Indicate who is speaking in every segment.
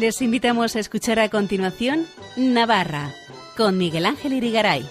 Speaker 1: Les invitamos a escuchar a continuación Navarra con Miguel Ángel Irigaray.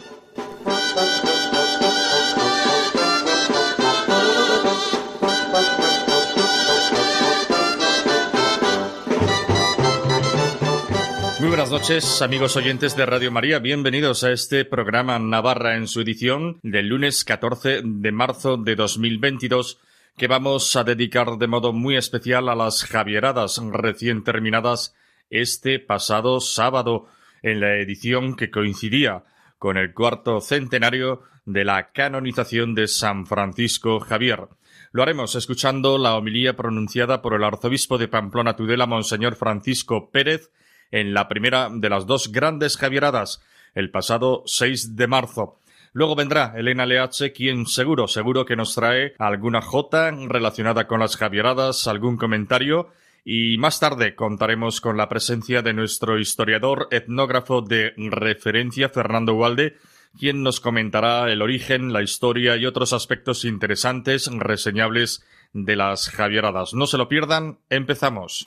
Speaker 2: Muy buenas noches, amigos oyentes de Radio María. Bienvenidos a este programa Navarra en su edición del lunes 14 de marzo de 2022 que vamos a dedicar de modo muy especial a las Javieradas recién terminadas este pasado sábado en la edición que coincidía con el cuarto centenario de la canonización de San Francisco Javier. Lo haremos escuchando la homilía pronunciada por el arzobispo de Pamplona Tudela, Monseñor Francisco Pérez, en la primera de las dos grandes Javieradas, el pasado 6 de marzo. Luego vendrá Elena Leache, quien seguro, seguro que nos trae alguna jota relacionada con las Javieradas, algún comentario y más tarde contaremos con la presencia de nuestro historiador etnógrafo de referencia, Fernando Walde, quien nos comentará el origen, la historia y otros aspectos interesantes, reseñables de las Javieradas. No se lo pierdan, empezamos.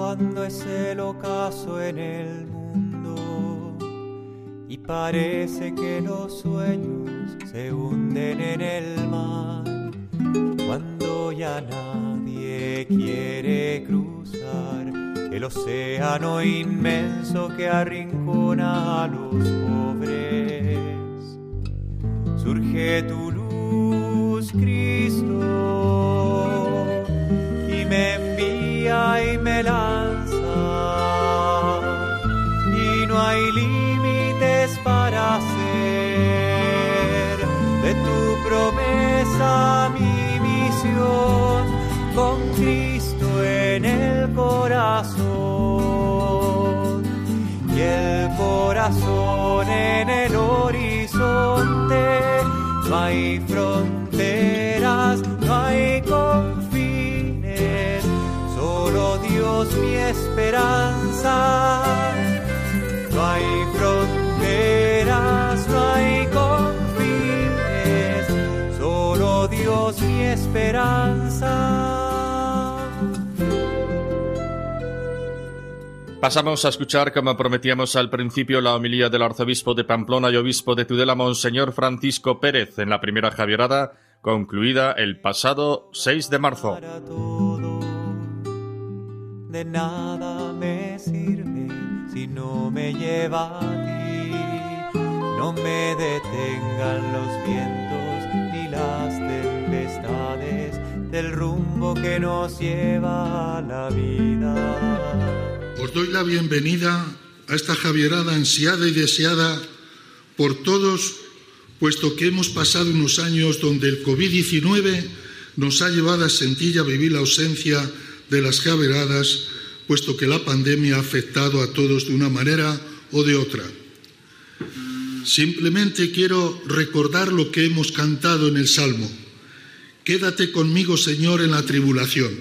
Speaker 3: Cuando es el ocaso en el mundo. Y parece que los sueños se hunden en el mar, cuando ya nadie quiere cruzar el océano inmenso que arrincona a los pobres, surge tu luz, Cristo, y me la hay límites para hacer. De tu promesa mi misión con Cristo en el corazón. Y el corazón en el horizonte no hay fronteras Dios mi esperanza no hay fronteras, no hay confines, solo Dios mi esperanza.
Speaker 2: Pasamos a escuchar, como prometíamos al principio, la homilía del arzobispo de Pamplona y obispo de Tudela, Monseñor Francisco Pérez, en la primera Javierada, concluida el pasado 6 de marzo.
Speaker 3: De nada me sirve si no me lleva a ti. No me detengan los vientos ni las tempestades del rumbo que nos lleva a la vida.
Speaker 4: Os doy la bienvenida a esta Javierada ansiada y deseada por todos, puesto que hemos pasado unos años donde el COVID-19 nos ha llevado a sentir y a vivir la ausencia de las Javieradas puesto que la pandemia ha afectado a todos de una manera o de otra. Simplemente quiero recordar lo que hemos cantado en el Salmo. Quédate conmigo, Señor, en la tribulación.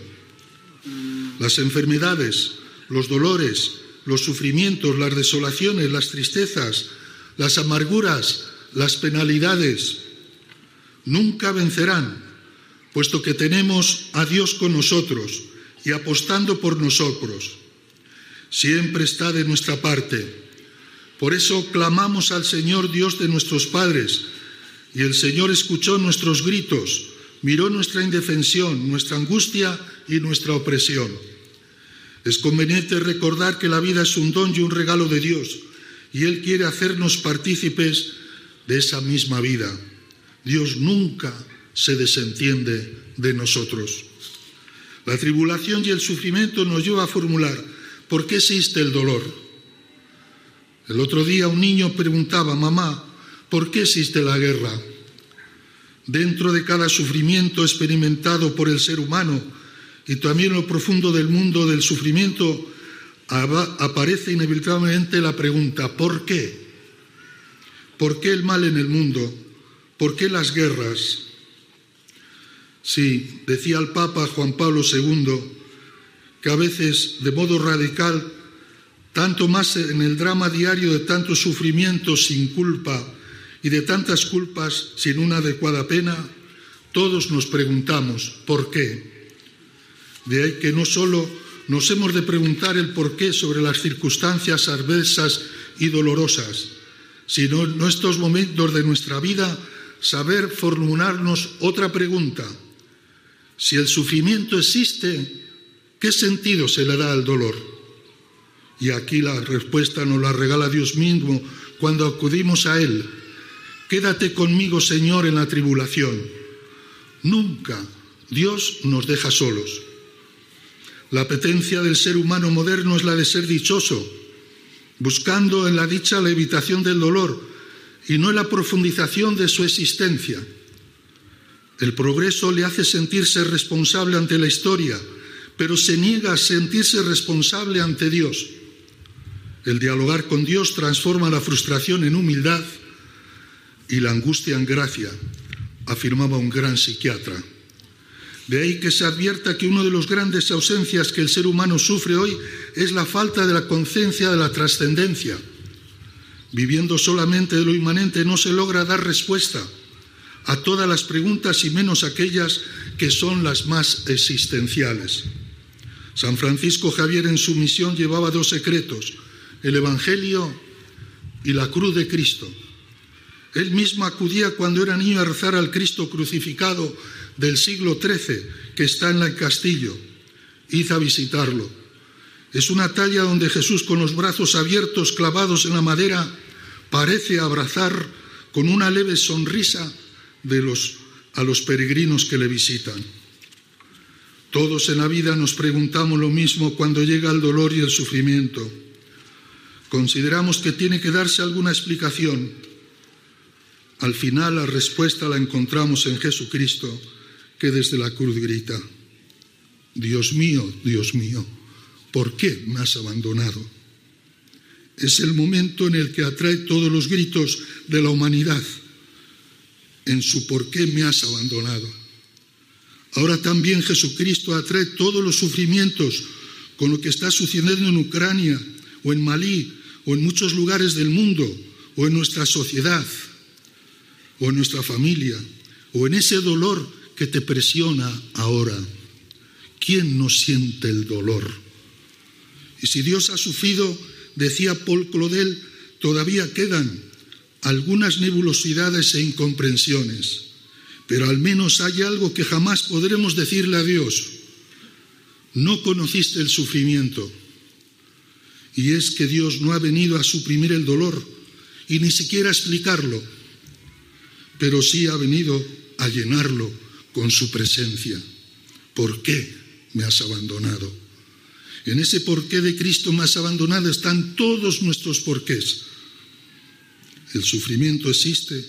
Speaker 4: Las enfermedades, los dolores, los sufrimientos, las desolaciones, las tristezas, las amarguras, las penalidades, nunca vencerán, puesto que tenemos a Dios con nosotros y apostando por nosotros. Siempre está de nuestra parte. Por eso clamamos al Señor Dios de nuestros padres, y el Señor escuchó nuestros gritos, miró nuestra indefensión, nuestra angustia y nuestra opresión. Es conveniente recordar que la vida es un don y un regalo de Dios, y Él quiere hacernos partícipes de esa misma vida. Dios nunca se desentiende de nosotros. La tribulación y el sufrimiento nos lleva a formular, ¿por qué existe el dolor? El otro día un niño preguntaba, mamá, ¿por qué existe la guerra? Dentro de cada sufrimiento experimentado por el ser humano y también lo profundo del mundo del sufrimiento, aparece inevitablemente la pregunta, ¿por qué? ¿Por qué el mal en el mundo? ¿Por qué las guerras? Sí, decía el Papa Juan Pablo II que a veces, de modo radical, tanto más en el drama diario de tantos sufrimientos sin culpa y de tantas culpas sin una adecuada pena, todos nos preguntamos ¿por qué? De ahí que no solo nos hemos de preguntar el por qué sobre las circunstancias adversas y dolorosas, sino en estos momentos de nuestra vida saber formularnos otra pregunta. Si el sufrimiento existe, ¿qué sentido se le da al dolor? Y aquí la respuesta nos la regala Dios mismo cuando acudimos a Él. Quédate conmigo, Señor, en la tribulación. Nunca Dios nos deja solos. La apetencia del ser humano moderno es la de ser dichoso, buscando en la dicha la evitación del dolor y no en la profundización de su existencia. El progreso le hace sentirse responsable ante la historia, pero se niega a sentirse responsable ante Dios. El dialogar con Dios transforma la frustración en humildad y la angustia en gracia, afirmaba un gran psiquiatra. De ahí que se advierta que una de las grandes ausencias que el ser humano sufre hoy es la falta de la conciencia de la trascendencia. Viviendo solamente de lo inmanente no se logra dar respuesta a todas las preguntas y menos aquellas que son las más existenciales. San Francisco Javier en su misión llevaba dos secretos, el Evangelio y la cruz de Cristo. Él mismo acudía cuando era niño a rezar al Cristo crucificado del siglo XIII que está en el castillo. Hizo a visitarlo. Es una talla donde Jesús con los brazos abiertos clavados en la madera parece abrazar con una leve sonrisa de los, a los peregrinos que le visitan. Todos en la vida nos preguntamos lo mismo cuando llega el dolor y el sufrimiento. Consideramos que tiene que darse alguna explicación. Al final la respuesta la encontramos en Jesucristo que desde la cruz grita, Dios mío, Dios mío, ¿por qué me has abandonado? Es el momento en el que atrae todos los gritos de la humanidad en su por qué me has abandonado. Ahora también Jesucristo atrae todos los sufrimientos con lo que está sucediendo en Ucrania o en Malí o en muchos lugares del mundo o en nuestra sociedad o en nuestra familia o en ese dolor que te presiona ahora. ¿Quién no siente el dolor? Y si Dios ha sufrido, decía Paul Claudel, todavía quedan algunas nebulosidades e incomprensiones, pero al menos hay algo que jamás podremos decirle a Dios. No conociste el sufrimiento. Y es que Dios no ha venido a suprimir el dolor y ni siquiera a explicarlo, pero sí ha venido a llenarlo con su presencia. ¿Por qué me has abandonado? En ese porqué de Cristo me has abandonado están todos nuestros porqués. El sufrimiento existe,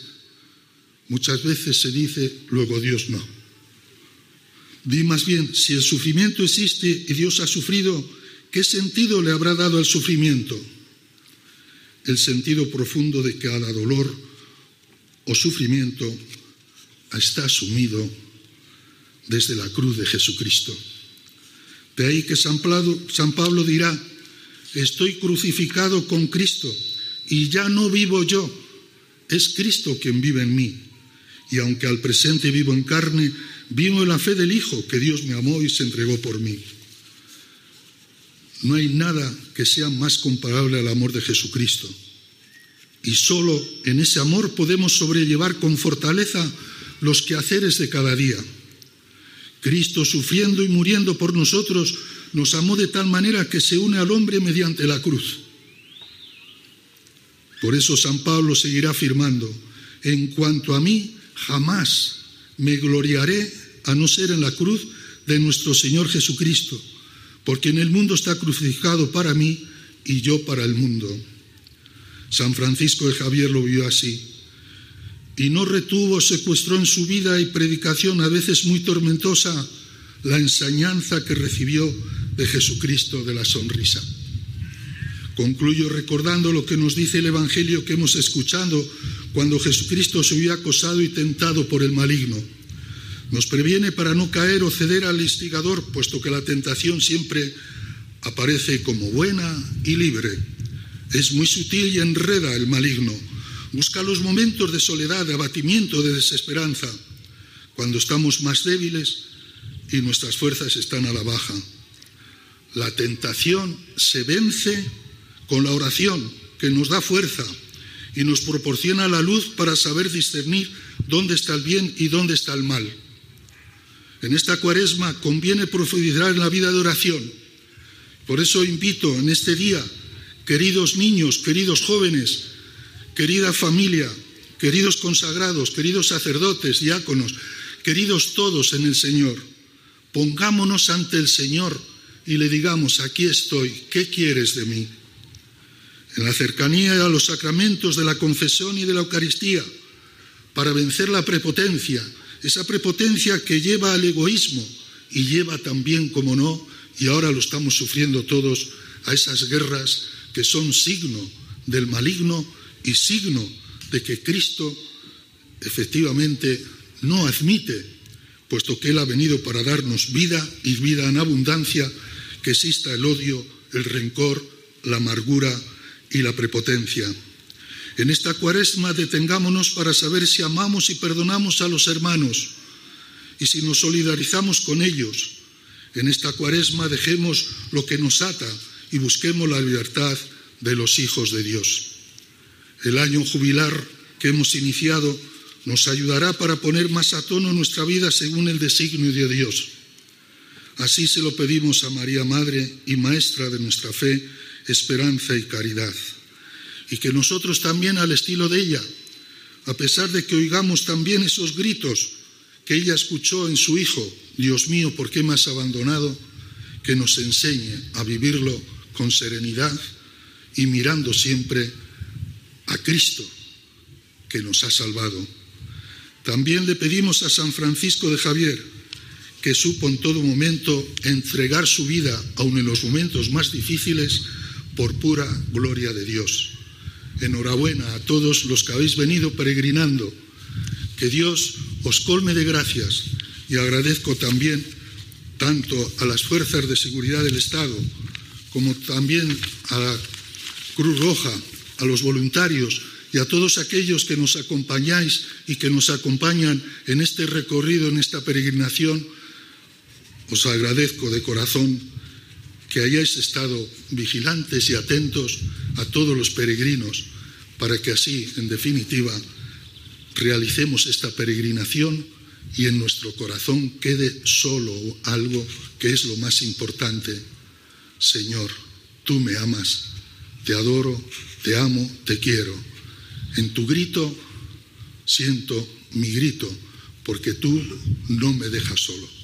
Speaker 4: muchas veces se dice, luego Dios no. Di más bien, si el sufrimiento existe y Dios ha sufrido, ¿qué sentido le habrá dado al sufrimiento? El sentido profundo de cada dolor o sufrimiento está asumido desde la cruz de Jesucristo. De ahí que San Pablo, dirá, estoy crucificado con Cristo y ya no vivo yo, es Cristo quien vive en mí. Y aunque al presente vivo en carne, vivo en la fe del Hijo, que Dios me amó y se entregó por mí. No hay nada que sea más comparable al amor de Jesucristo. Y solo en ese amor podemos sobrellevar con fortaleza los quehaceres de cada día. Cristo sufriendo y muriendo por nosotros nos amó de tal manera que se une al hombre mediante la cruz. Por eso San Pablo seguirá afirmando, en cuanto a mí, jamás me gloriaré a no ser en la cruz de nuestro Señor Jesucristo, porque en el mundo está crucificado para mí y yo para el mundo. San Francisco de Javier lo vio así y no retuvo, secuestró en su vida y predicación a veces muy tormentosa la enseñanza que recibió de Jesucristo de la sonrisa. Concluyo recordando lo que nos dice el Evangelio que hemos escuchado cuando Jesucristo se vio acosado y tentado por el maligno. Nos previene para no caer o ceder al instigador, puesto que la tentación siempre aparece como buena y libre. Es muy sutil y enreda el maligno. Busca los momentos de soledad, de abatimiento, de desesperanza, cuando estamos más débiles y nuestras fuerzas están a la baja. La tentación se vence con la oración, que nos da fuerza y nos proporciona la luz para saber discernir dónde está el bien y dónde está el mal. En esta cuaresma conviene profundizar en la vida de oración. Por eso invito en este día, queridos niños, queridos jóvenes, querida familia, queridos consagrados, queridos sacerdotes, diáconos, queridos todos en el Señor, pongámonos ante el Señor y le digamos, aquí estoy, ¿qué quieres de mí? En la cercanía a los sacramentos de la confesión y de la Eucaristía, para vencer la prepotencia, esa prepotencia que lleva al egoísmo y lleva también, como no, y ahora lo estamos sufriendo todos, a esas guerras que son signo del maligno y signo de que Cristo efectivamente no admite, puesto que Él ha venido para darnos vida y vida en abundancia, que exista el odio, el rencor, la amargura y la prepotencia. En esta cuaresma detengámonos para saber si amamos y perdonamos a los hermanos y si nos solidarizamos con ellos. En esta cuaresma dejemos lo que nos ata y busquemos la libertad de los hijos de Dios. El año jubilar que hemos iniciado nos ayudará para poner más a tono nuestra vida según el designio de Dios. Así se lo pedimos a María Madre y Maestra de nuestra fe, esperanza y caridad. Y que nosotros también al estilo de ella, a pesar de que oigamos también esos gritos que ella escuchó en su Hijo, Dios mío, ¿por qué me has abandonado? Que nos enseñe a vivirlo con serenidad y mirando siempre a Cristo, que nos ha salvado. También le pedimos a San Francisco de Javier, que supo en todo momento entregar su vida, aun en los momentos más difíciles, por pura gloria de Dios. Enhorabuena a todos los que habéis venido peregrinando. Que Dios os colme de gracias y agradezco también tanto a las fuerzas de seguridad del Estado como también a la Cruz Roja, a los voluntarios y a todos aquellos que nos acompañáis y que nos acompañan en este recorrido, en esta peregrinación os agradezco de corazón que hayáis estado vigilantes y atentos a todos los peregrinos para que así, en definitiva, realicemos esta peregrinación y en nuestro corazón quede solo algo que es lo más importante. Señor, tú me amas, te adoro, te amo, te quiero. En tu grito siento mi grito, porque tú no me dejas solo.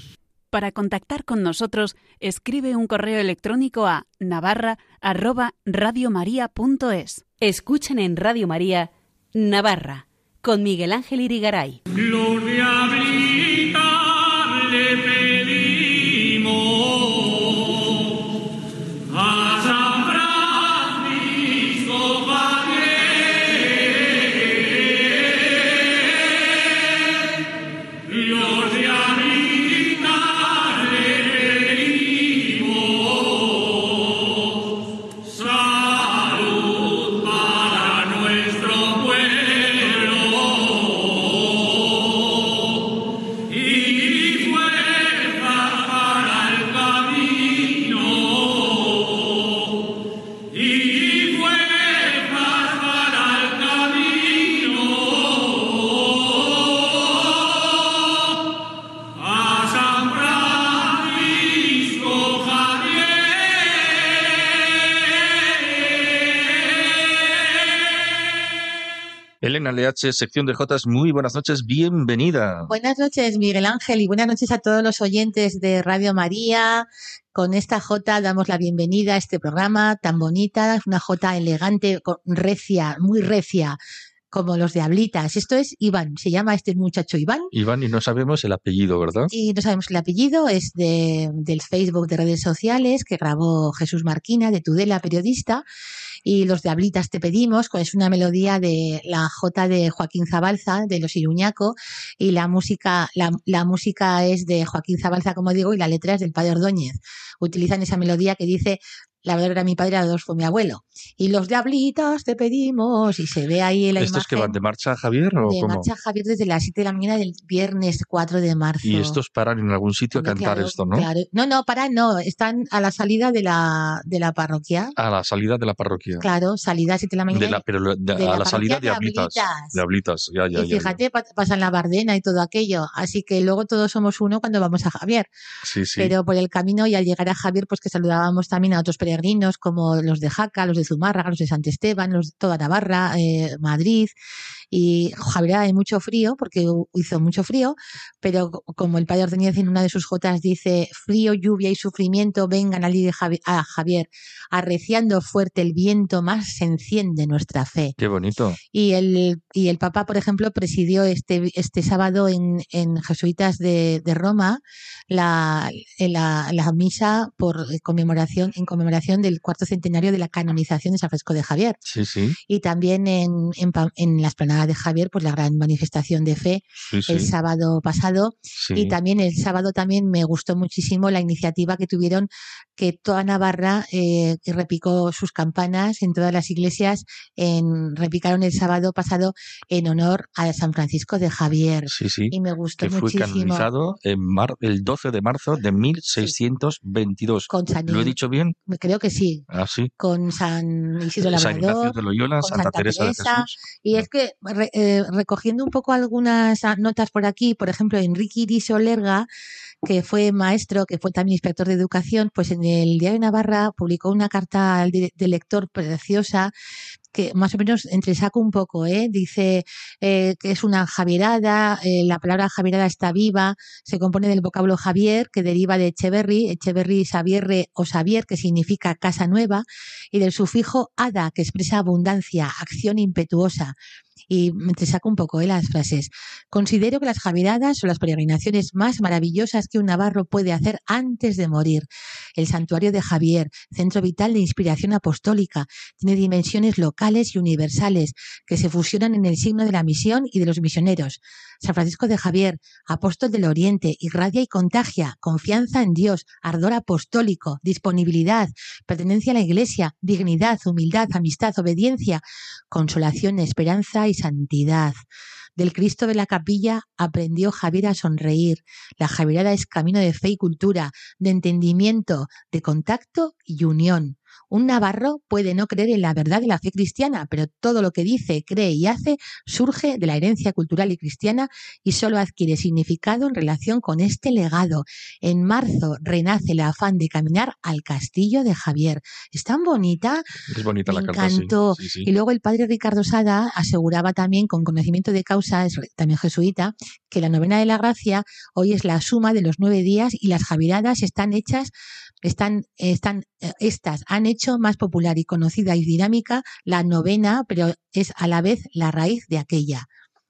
Speaker 1: Para contactar con nosotros, escribe un correo electrónico a navarra@radiomaria.es. Escuchen en Radio María Navarra con Miguel Ángel Irigaray.
Speaker 2: Sección de Jotas, muy buenas noches, bienvenida.
Speaker 5: Buenas noches, Miguel Ángel, y buenas noches a todos los oyentes de Radio María. Con esta J damos la bienvenida a este programa tan bonita, una J elegante, recia, muy recia, como los Diablitas. Esto es Iván, se llama este muchacho Iván.
Speaker 2: Iván, y no sabemos el apellido, ¿verdad?
Speaker 5: Y no sabemos el apellido, es de, del Facebook de redes sociales que grabó Jesús Marquina, de Tudela, periodista y Los Diablitas te pedimos, es una melodía de la J de Joaquín Zabalza, de Los Iruñaco, y la música, la, la música es de Joaquín Zabalza, como digo, y la letra es del padre Ordóñez. Utilizan esa melodía que dice la verdad era mi padre, la dos fue mi abuelo. Y los diablitas te pedimos, y se ve ahí la
Speaker 2: ¿Estos que van de marcha, Javier? ¿o
Speaker 5: de
Speaker 2: cómo?
Speaker 5: marcha Javier desde las 7 de la mañana del viernes 4 de marzo.
Speaker 2: Y estos paran en algún sitio a
Speaker 5: Hombre,
Speaker 2: cantar
Speaker 5: claro,
Speaker 2: esto, ¿no?
Speaker 5: claro. No, no, para, no. Están a la salida de la, de la parroquia.
Speaker 2: A la salida de la parroquia.
Speaker 5: Claro, salida a 7 de la mañana.
Speaker 2: De la, pero de-
Speaker 5: de
Speaker 2: a
Speaker 5: la
Speaker 2: la, salida de
Speaker 5: parroquia de
Speaker 2: Ablitas.
Speaker 5: Ablitas.
Speaker 2: De Ablitas, ya, ya,
Speaker 5: y
Speaker 2: ya,
Speaker 5: fíjate, pa- pasan la Bardena y todo aquello. Así que luego todos somos uno cuando vamos a Javier.
Speaker 2: Sí, sí.
Speaker 5: Pero por el camino y al llegar a Javier, pues que saludábamos también a otros peregrinos como los de Jaca, los de Zumárraga, los de Sant Esteban, los de toda Navarra, eh, Madrid. Y Javier hay mucho frío, porque hizo mucho frío, pero co- como el padre Ordóñez en una de sus jotas dice, frío, lluvia y sufrimiento vengan al de Javi- a Javier, arreciando fuerte el viento, más se enciende nuestra fe.
Speaker 2: Qué bonito.
Speaker 5: Y el, y el Papa, por ejemplo, presidió este, este sábado en, en Jesuitas de, de Roma la, la, la misa por conmemoración, en conmemoración del cuarto centenario de la canonización de San Francisco de Javier.
Speaker 2: Sí, sí.
Speaker 5: Y también en, en, en la esplanada de Javier, pues la gran manifestación de fe
Speaker 2: Sí,
Speaker 5: el sábado pasado. Y también el sábado también me gustó muchísimo la iniciativa que tuvieron que toda Navarra eh, repicó sus campanas en todas las iglesias, en, repicaron el sábado pasado en honor a San Francisco de Javier.
Speaker 2: Sí, sí.
Speaker 5: Y me gustó
Speaker 2: Que fue
Speaker 5: muchísimo.
Speaker 2: canonizado en mar- el 12 de marzo de 1622.
Speaker 5: Con San,
Speaker 2: ¿Lo he dicho bien?
Speaker 5: Creo que sí,
Speaker 2: Ah, sí.
Speaker 5: con San Isidro
Speaker 2: San Ignacio
Speaker 5: Labrador.
Speaker 2: de Loyola,
Speaker 5: con
Speaker 2: Santa,
Speaker 5: Santa
Speaker 2: Teresa, de
Speaker 5: Teresa,
Speaker 2: Jesús.
Speaker 5: Y es que re- eh, recogiendo un poco algunas notas por aquí, por ejemplo, Enrique Iriso Lerga, que fue maestro, que fue también inspector de educación, pues en el Diario de Navarra publicó una carta de lector preciosa que más o menos entresaca un poco, ¿eh? dice eh, que es una javierada, eh, la palabra javierada está viva, se compone del vocablo Javier, que deriva de Echeverri, Echeverri Xavierre o Xavier, que significa casa nueva, y del sufijo ada, que expresa abundancia, acción impetuosa. Y me entresaco un poco ¿eh? las frases. Considero que las javieradas son las peregrinaciones más maravillosas que un navarro puede hacer antes de morir. El santuario de Javier, centro vital de inspiración apostólica, tiene dimensiones locales y universales que se fusionan en el signo de la misión y de los misioneros. San Francisco de Javier, apóstol del Oriente, irradia y contagia, confianza en Dios, ardor apostólico, disponibilidad, pertenencia a la Iglesia, dignidad, humildad, amistad, obediencia, consolación, esperanza y santidad. Del Cristo de la capilla aprendió Javier a sonreír. La Javierada es camino de fe y cultura, de entendimiento, de contacto y unión. Un navarro puede no creer en la verdad de la fe cristiana, pero todo lo que dice, cree y hace surge de la herencia cultural y cristiana y solo adquiere significado en relación con este legado. En marzo renace el afán de caminar al castillo de Javier. Es tan bonita,
Speaker 2: Es bonita
Speaker 5: Me
Speaker 2: la carta, sí.
Speaker 5: encantó.
Speaker 2: Sí, sí.
Speaker 5: y luego el padre Ricardo Sada aseguraba también, con conocimiento de causa, es también jesuita, que la novena de la gracia hoy es la suma de los nueve días y las javiradas están hechas, están, están, eh, estas han hecho más popular y conocida y dinámica la novena, pero es a la vez la raíz de aquella.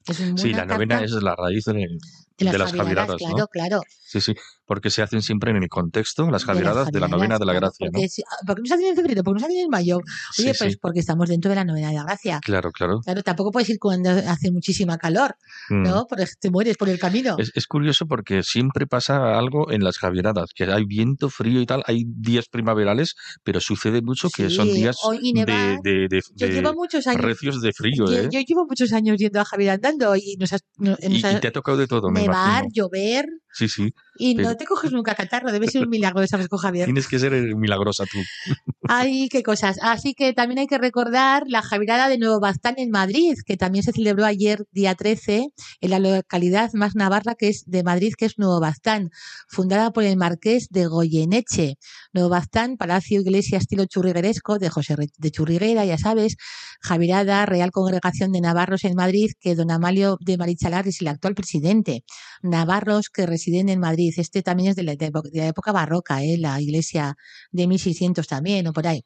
Speaker 5: Es
Speaker 2: Sí, la novena es la raíz de,
Speaker 5: de las,
Speaker 2: de las
Speaker 5: javiradas, claro,
Speaker 2: ¿no?
Speaker 5: claro.
Speaker 2: Sí, sí, porque se hacen siempre en el contexto, las
Speaker 5: de
Speaker 2: javiradas de la novena de la gracia, ¿no?
Speaker 5: porque, si- ah, ¿Por qué no se hacen en febrero? ¿Por qué no se hacen en mayo? Oye,
Speaker 2: sí,
Speaker 5: pues porque estamos dentro de la novena de la gracia.
Speaker 2: claro, claro.
Speaker 5: Claro, tampoco puedes ir cuando hace muchísima calor,
Speaker 2: Mm.
Speaker 5: ¿no? Porque te mueres por el camino.
Speaker 2: Es, es curioso porque siempre pasa algo en las javieradas, que hay viento, frío y tal, hay días primaverales, pero sucede mucho que son días de, de, de-
Speaker 5: Yo llevo muchos años.
Speaker 2: recios de frío,
Speaker 5: yo,
Speaker 2: ¿eh?
Speaker 5: yo llevo muchos años yendo a Javier andando y nos has,
Speaker 2: y,
Speaker 5: nos
Speaker 2: y te ha tocado de todo, me
Speaker 5: nevar,
Speaker 2: imagino.
Speaker 5: llover
Speaker 2: Sí, sí,
Speaker 5: y
Speaker 2: pero-
Speaker 5: no te coges nunca catarro. Debe ser un milagro de San Javier.
Speaker 2: tienes que ser milagrosa tú.
Speaker 5: Ay, qué cosas. Así que también hay que recordar la Javirada de Nuevo Baztán en Madrid, que también se celebró ayer, día 13, en la localidad más navarra que es de Madrid, que es Nuevo Baztán, fundada por el marqués de Goyeneche. Nuevo Baztán, palacio iglesia estilo churrigueresco de José de Churriguera, ya sabes. Javirada, Real Congregación de Navarros en Madrid, que don Amalio de Marichalar es el actual presidente. Navarros que residen en Madrid. Este también es de la, de la época barroca, ¿eh? la iglesia de 1600 también, o por ahí.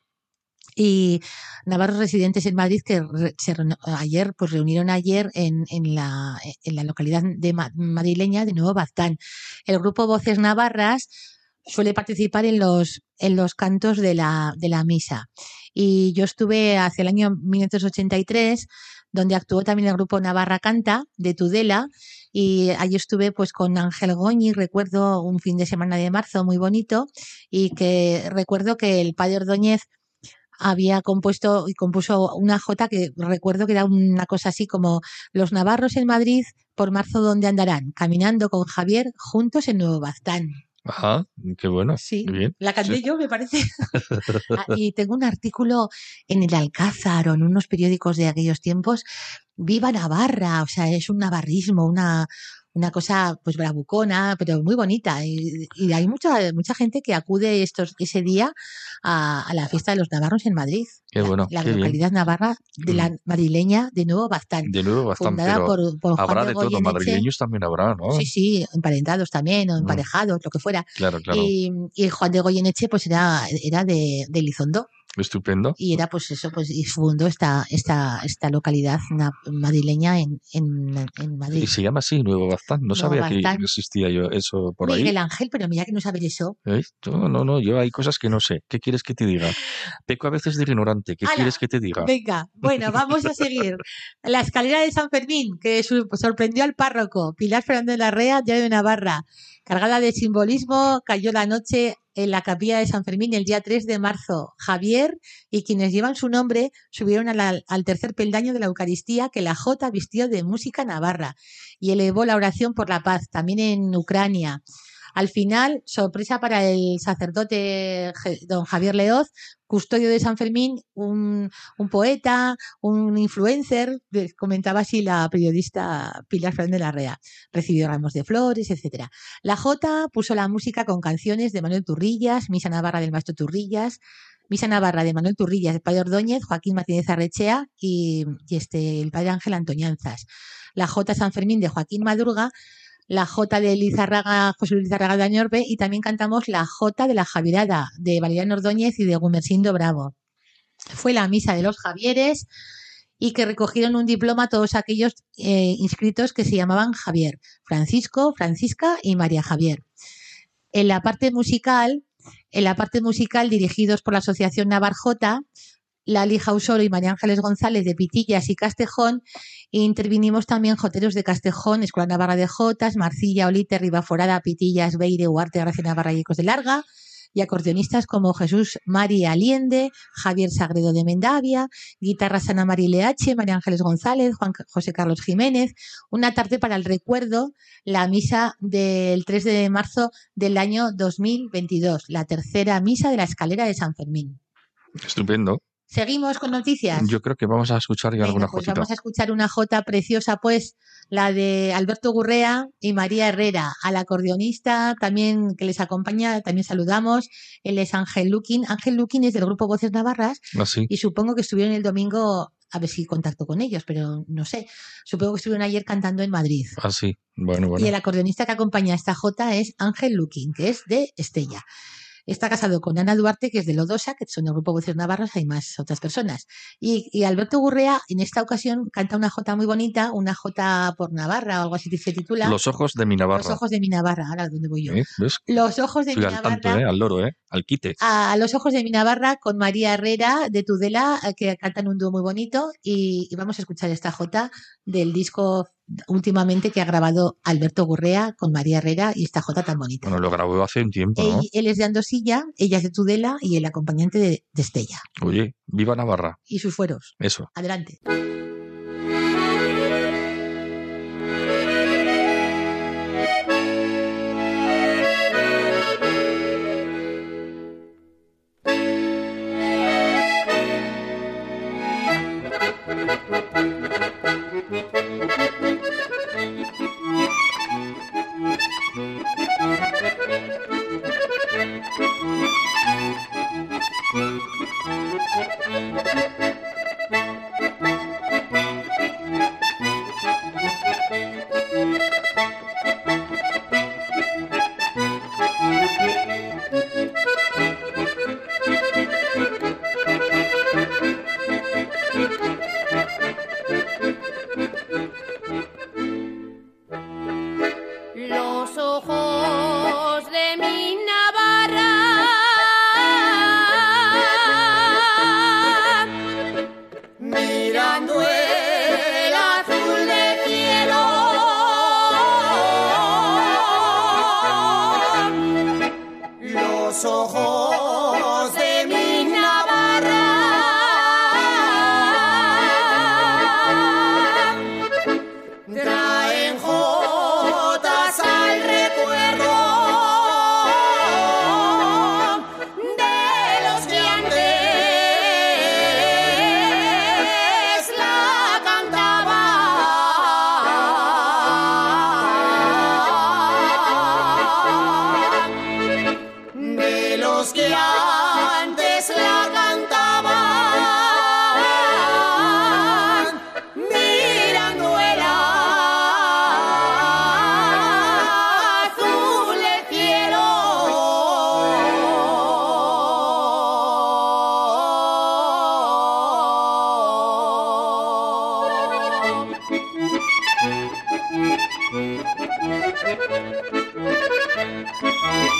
Speaker 5: y navarros residentes en Madrid que se ayer pues reunieron ayer en, en, la, en la localidad de madrileña de Nuevo Baztán. El grupo Voces Navarras suele participar en los, en los cantos de la, de la misa. Y yo estuve hacia el año 1983, donde actuó también el grupo Navarra Canta de Tudela, y allí estuve pues con Ángel Goñi, recuerdo un fin de semana de marzo muy bonito, y que recuerdo que el padre Ordóñez había compuesto y compuso una jota que recuerdo que era una cosa así como los navarros en Madrid por marzo donde andarán, caminando con Javier juntos en Nuevo Baztán.
Speaker 6: Ajá, qué bueno.
Speaker 5: Sí,
Speaker 6: bien,
Speaker 5: la canté yo, me parece. Ah, y tengo un artículo en el Alcázar o en unos periódicos de aquellos tiempos. Viva Navarra, o sea, es un navarrismo, una, una cosa pues bravucona, pero muy bonita. Y, hay mucha, mucha gente que acude estos, ese día a, la fiesta de los navarros en Madrid.
Speaker 6: Qué bueno.
Speaker 5: La, localidad navarra de la mm. madrileña de Nuevo Bastán.
Speaker 6: De Nuevo Bastán, fundada por, por, habrá de, todo, madrileños también habrá, ¿no?
Speaker 5: Sí, sí, emparentados también, o mm. emparejados, lo que fuera.
Speaker 6: Claro, claro.
Speaker 5: Y, y Juan de Goyeneche pues era, era de, de Lizondo.
Speaker 6: Estupendo.
Speaker 5: Y era pues eso, pues y fundó esta, esta, esta localidad madrileña en, en, en, Madrid.
Speaker 6: Y se llama así, Nuevo Baztán. No sabía que existía yo eso por
Speaker 5: ahí.
Speaker 6: Miguel
Speaker 5: Ángel, pero mira que no sabes eso.
Speaker 6: No, no, no, yo hay cosas que no sé. ¿Qué quieres que te diga? Peco a veces de ignorante. ¿Qué quieres que te diga?
Speaker 5: Venga, bueno, vamos a seguir. La escalera de San Fermín, que sorprendió al párroco. Pilar Fernández Larrea, ya de Navarra. Cargada de simbolismo, cayó la noche en la capilla de San Fermín el día 3 de marzo. Javier y quienes llevan su nombre subieron al tercer peldaño de la Eucaristía que la Jota vistió de música navarra y elevó la oración por la paz, también en Ucrania. Al final, sorpresa para el sacerdote don Javier Leoz, custodio de San Fermín, un, poeta, un influencer, comentaba así la periodista Pilar Fernández Larrea. Recibió ramos de flores, etcétera. La Jota puso la música con canciones de Manuel Turrillas, Misa Navarra del Maestro Turrillas, Misa Navarra de Manuel Turrillas, el padre Ordóñez, Joaquín Martínez Arrechea y, este, el padre Ángel Antoñanzas. La Jota San Fermín de Joaquín Madruga la J de Lizarraga, José Luis Lizarraga de Añorbe y también cantamos la J de la Javierada de Valeriano Ordóñez y de Gumersindo Bravo. Fue la misa de los Javieres y que recogieron un diploma todos aquellos eh, inscritos que se llamaban Javier, Francisco, Francisca y María Javier. En la parte musical, en la parte musical dirigidos por la Asociación Navarjota, Lali Jausoro y María Ángeles González de Pitillas y Castejón. E intervinimos también Joteros de Castejón, Escuela Navarra de Jotas, Marcilla, Olite, Ribaforada, Pitillas, Beire, Huarte, Gracia Navarra y Ecos de Larga. Y acordeonistas como Jesús María Aliende, Javier Sagredo de Mendavia, guitarra Ana María Leache, María Ángeles González, Juan José Carlos Jiménez. Una tarde para el recuerdo, la misa del 3 de marzo del año 2022, la tercera misa de la escalera de San Fermín.
Speaker 6: Estupendo.
Speaker 5: Seguimos con noticias.
Speaker 6: Yo creo que vamos a escuchar ya alguna
Speaker 5: pues Vamos a escuchar una jota preciosa, pues, la de Alberto Gurrea y María Herrera. Al acordeonista también que les acompaña, también saludamos. Él es Ángel Luquín. Ángel Luquín es del grupo Voces Navarras.
Speaker 6: Ah,
Speaker 5: y supongo que estuvieron el domingo, a ver si contacto con ellos, pero no sé. Supongo que estuvieron ayer cantando en Madrid.
Speaker 6: Ah, sí. Bueno, bueno.
Speaker 5: Y el acordeonista que acompaña a esta jota es Ángel Luquín, que es de Estella. Está casado con Ana Duarte, que es de Lodosa, que son el grupo Voces Navarras, hay más otras personas. Y, Alberto Gurrea, en esta ocasión, canta una jota muy bonita, una jota por Navarra o algo así se titula.
Speaker 6: Los ojos de mi Navarra.
Speaker 5: Los ojos de mi Navarra, ahora dónde voy yo. Los ojos de mi Navarra.
Speaker 6: ¿eh? Al loro, ¿eh? Al quite.
Speaker 5: A Los ojos de mi Navarra con María Herrera de Tudela, eh, que cantan un dúo muy bonito. Y, y vamos a escuchar esta jota del disco últimamente que ha grabado Alberto Gurrea con María Herrera y esta jota tan bonita.
Speaker 6: Bueno, lo grabó hace un tiempo, ¿no?
Speaker 5: Él, es de Andosilla, ella es de Tudela y el acompañante de, de Estella.
Speaker 6: Oye, viva Navarra.
Speaker 5: Y sus fueros.
Speaker 6: Eso.
Speaker 5: Adelante.
Speaker 6: Música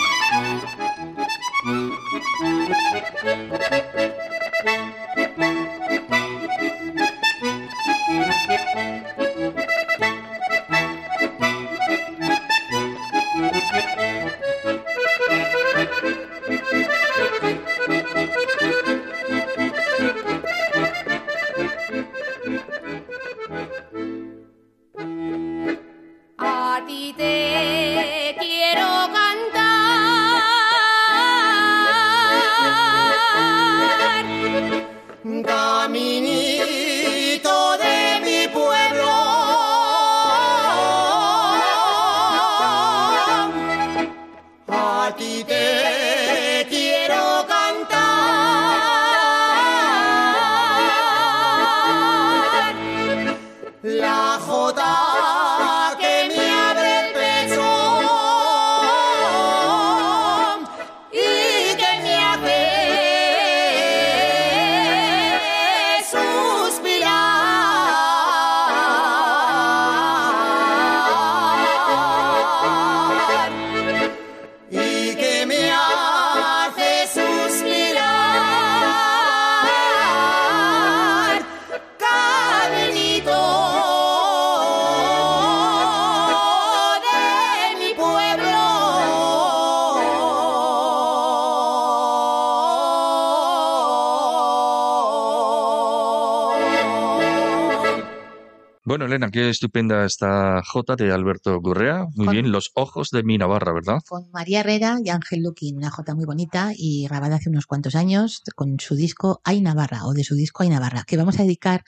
Speaker 6: qué estupenda esta J de Alberto Gurrea. Muy
Speaker 5: Con-
Speaker 6: bien, Los ojos de mi Navarra, ¿verdad?
Speaker 5: Con María Herrera y Ángel Luquín, una jota muy bonita y grabada hace unos cuantos años con su disco Ay Navarra o de su disco Ay Navarra, que vamos a dedicar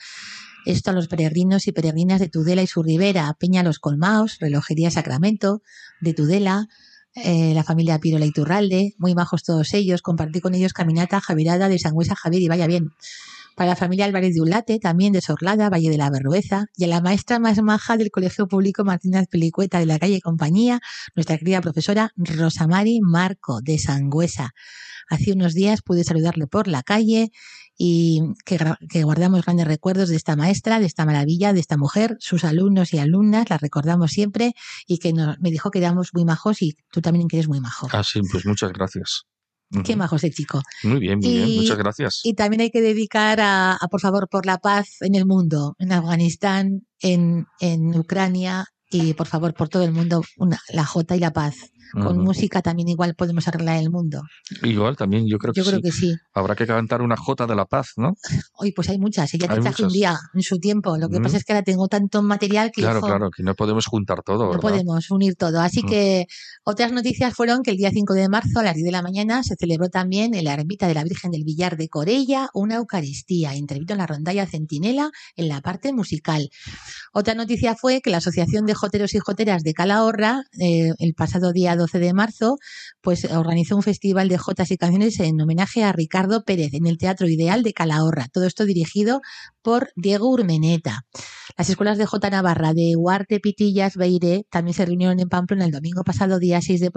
Speaker 5: esto a los peregrinos y peregrinas de Tudela y su ribera, Peña Los Colmaos, Relojería Sacramento, de Tudela, eh, la familia Pirola Iturralde, muy majos todos ellos, compartí con ellos caminata Javirada de Sangüesa Javier y vaya bien. Para la familia Álvarez de Ulate, también de Sorlada, Valle de la Berrueza, y a la maestra más maja del Colegio Público Martínez Pelicueta de la calle Compañía, nuestra querida profesora Rosamari Marco de Sangüesa. Hace unos días pude saludarle por la calle y que, guardamos grandes recuerdos de esta maestra, de esta maravilla, de esta mujer, sus alumnos y alumnas, la recordamos siempre y que nos, me dijo que éramos muy majos y tú también que eres muy majo.
Speaker 6: Ah, sí, pues muchas gracias.
Speaker 5: Qué majo ese chico.
Speaker 6: Muy bien, muy bien, muchas gracias.
Speaker 5: Y también hay que dedicar a, a, por favor, por la paz en el mundo, en Afganistán, en, en Ucrania y, por favor, por todo el mundo, una- la J y la paz. Con música también igual podemos arreglar el mundo.
Speaker 6: Igual también, yo creo que
Speaker 5: Yo creo
Speaker 6: sí.
Speaker 5: que sí.
Speaker 6: Habrá que cantar una J de la paz, ¿no?
Speaker 5: Hoy pues hay muchas. Ella te traje un día en su tiempo. Lo que pasa es que ahora tengo tanto material que
Speaker 6: Claro,
Speaker 5: hijo,
Speaker 6: claro, que no podemos juntar todo,
Speaker 5: no
Speaker 6: ¿verdad?
Speaker 5: podemos unir todo. Así que otras noticias fueron que el día 5 de marzo a las 10 de la mañana se celebró también en la ermita de la Virgen del Villar de Corella una Eucaristía. Intervino en la rondalla Centinela en la parte musical. Otra noticia fue que la Asociación de Joteros y Joteras de Calahorra, eh, el pasado día 12 de marzo, pues organizó un festival de jotas y canciones en homenaje a Ricardo Pérez en el Teatro Ideal de Calahorra. Todo esto dirigido por Diego Urmeneta. Las escuelas de J Navarra de Huarte, Pitillas, Beiré también se reunieron en Pamplona el domingo pasado, día 6 de,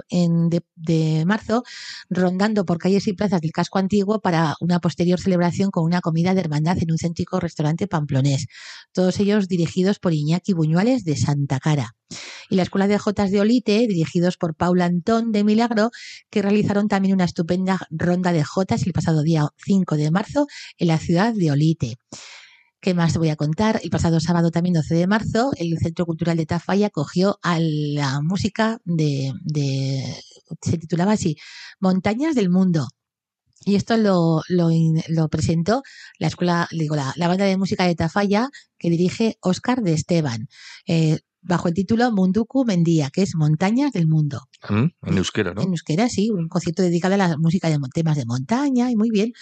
Speaker 5: de- marzo, rondando por calles y plazas del casco antiguo para una posterior celebración con una comida de hermandad en un céntrico restaurante pamplonés. Todos ellos dirigidos por Iñaki Buñuales de Santa Cara. Y la Escuela de Jotas de Olite, dirigidos por Paula Antón de Milagro, que realizaron también una estupenda ronda de Jotas el pasado día 5 de marzo en la ciudad de Olite. ¿Qué más te voy a contar? El pasado sábado, también 12 de marzo, el Centro Cultural de Tafalla acogió a la música de, se titulaba así, Montañas del Mundo. Y esto lo, presentó la escuela, digo, la, banda de música de Tafalla que dirige Óscar de Esteban, eh, bajo el título Munduku Mendía, que es Montañas del Mundo.
Speaker 6: ¿Mm? En euskera, ¿no?
Speaker 5: En euskera, sí, un concierto dedicado a la música de temas de montaña y muy bien.